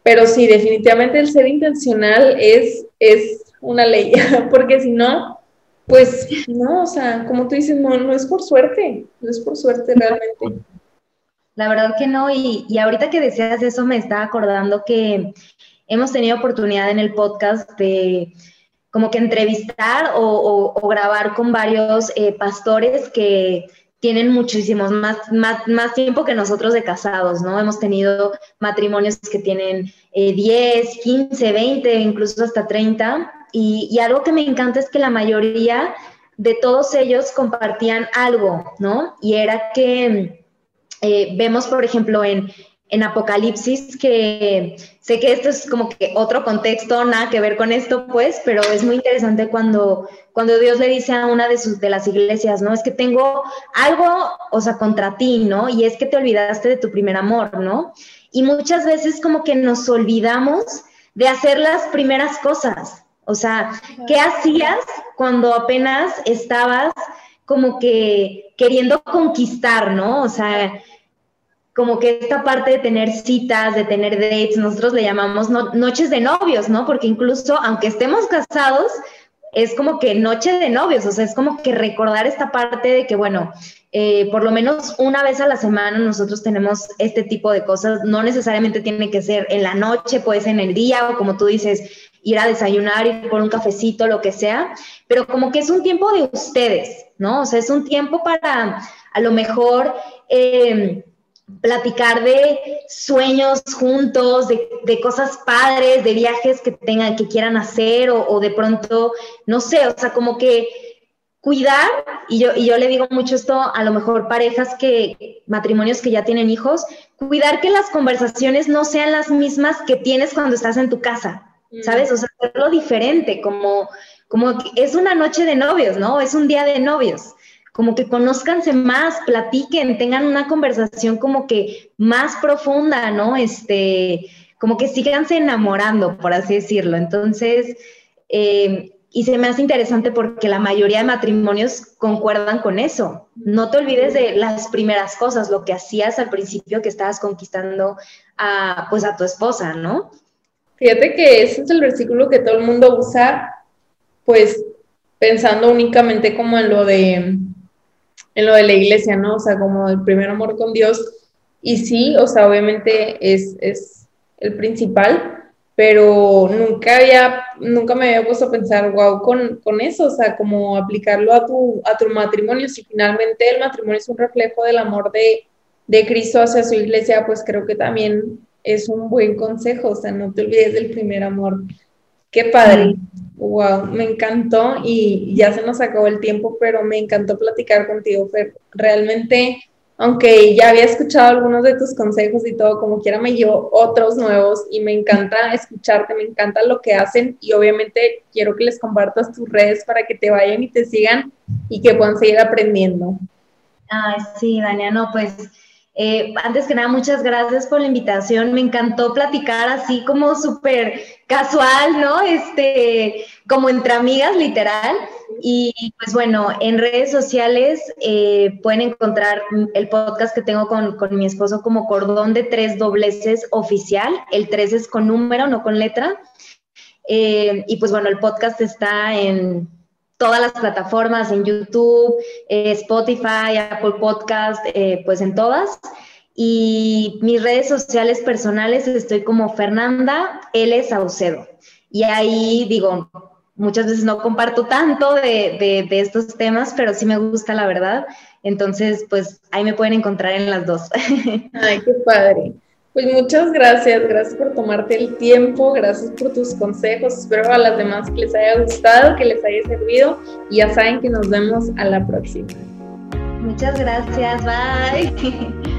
Pero sí, definitivamente el ser intencional es, es una ley, porque si no, pues no, o sea, como tú dices, no, no es por suerte, no es por suerte realmente. La verdad que no, y, y ahorita que decías eso me estaba acordando que hemos tenido oportunidad en el podcast de como que entrevistar o, grabar con varios eh, pastores que tienen muchísimos más, más, tiempo que nosotros de casados, ¿no? Hemos tenido matrimonios que tienen 10, 15, 20, incluso hasta 30. Y, y, algo que me encanta es que la mayoría de todos ellos compartían algo, ¿no? Y era que eh, vemos, por ejemplo, en, en Apocalipsis, que sé que esto es como que otro contexto, nada que ver con esto, pues, pero es muy interesante cuando, cuando Dios le dice a una de, sus, de las iglesias, ¿no? Es que tengo algo, o sea, contra ti, ¿no? Y es que te olvidaste de tu primer amor, ¿no? Y muchas veces como que nos olvidamos de hacer las primeras cosas. O sea, ¿qué hacías cuando apenas estabas como que queriendo conquistar, ¿no? O sea, como que esta parte de tener citas, de tener dates, nosotros le llamamos noches de novios, ¿no? Porque incluso aunque estemos casados, es como que noche de novios, o sea, es como que recordar esta parte de que, bueno, eh, por lo menos una vez a la semana nosotros tenemos este tipo de cosas, no necesariamente tiene que ser en la noche, puede ser en el día o como tú dices, ir a desayunar, ir por un cafecito, lo que sea, pero como que es un tiempo de ustedes, ¿no? O sea, es un tiempo para a lo mejor... Eh, platicar de sueños juntos, de, cosas padres, de viajes que tengan, que quieran hacer, o, de pronto, no sé, o sea, como que cuidar, y yo, y yo le digo mucho esto a lo mejor parejas que, matrimonios que ya tienen hijos, cuidar que las conversaciones no sean las mismas que tienes cuando estás en tu casa, ¿sabes? O sea, hacerlo diferente, como, como es una noche de novios, ¿no? Es un día de novios como que conózcanse más, platiquen, tengan una conversación como que más profunda, ¿no? Este, como que síganse enamorando, por así decirlo. Entonces, eh, y se me hace interesante porque la mayoría de matrimonios concuerdan con eso. No te olvides de las primeras cosas, lo que hacías al principio que estabas conquistando a, pues a tu esposa, ¿no? Fíjate que ese es el versículo que todo el mundo usa, pues pensando únicamente como en lo de en lo de la iglesia, ¿no? O sea, como el primer amor con Dios. Y sí, o sea, obviamente es, es el principal, pero nunca había, nunca me había puesto a pensar, wow, con, con eso, o sea, como aplicarlo a tu, a tu matrimonio. Si finalmente el matrimonio es un reflejo del amor de, de Cristo hacia su iglesia, pues creo que también es un buen consejo, o sea, no te olvides del primer amor. Qué padre. Wow, me encantó y ya se nos acabó el tiempo, pero me encantó platicar contigo, Fer. Realmente, aunque ya había escuchado algunos de tus consejos y todo, como quiera me llevo otros nuevos y me encanta escucharte, me encanta lo que hacen y obviamente quiero que les compartas tus redes para que te vayan y te sigan y que puedan seguir aprendiendo. Ay, sí, Dania, no, pues eh, antes que nada, muchas gracias por la invitación. Me encantó platicar así como súper casual, ¿no? Este, como entre amigas, literal. Y pues bueno, en redes sociales eh, pueden encontrar el podcast que tengo con, mi esposo como Cordón de Tres Dobleces Oficial. El tres es con número, no con letra. Eh, y pues bueno, el podcast está en todas las plataformas, en YouTube, eh, Spotify, Apple Podcast, eh, pues en todas. Y mis redes sociales personales estoy como Fernanda L. Saucedo. Y ahí digo, muchas veces no comparto tanto de, de, de, estos temas, pero sí me gusta la verdad. Entonces, pues ahí me pueden encontrar en las dos. Ay, qué padre. Pues muchas gracias, gracias por tomarte el tiempo, gracias por tus consejos, espero a las demás que les haya gustado, que les haya servido y ya saben que nos vemos a la próxima. Muchas gracias, bye.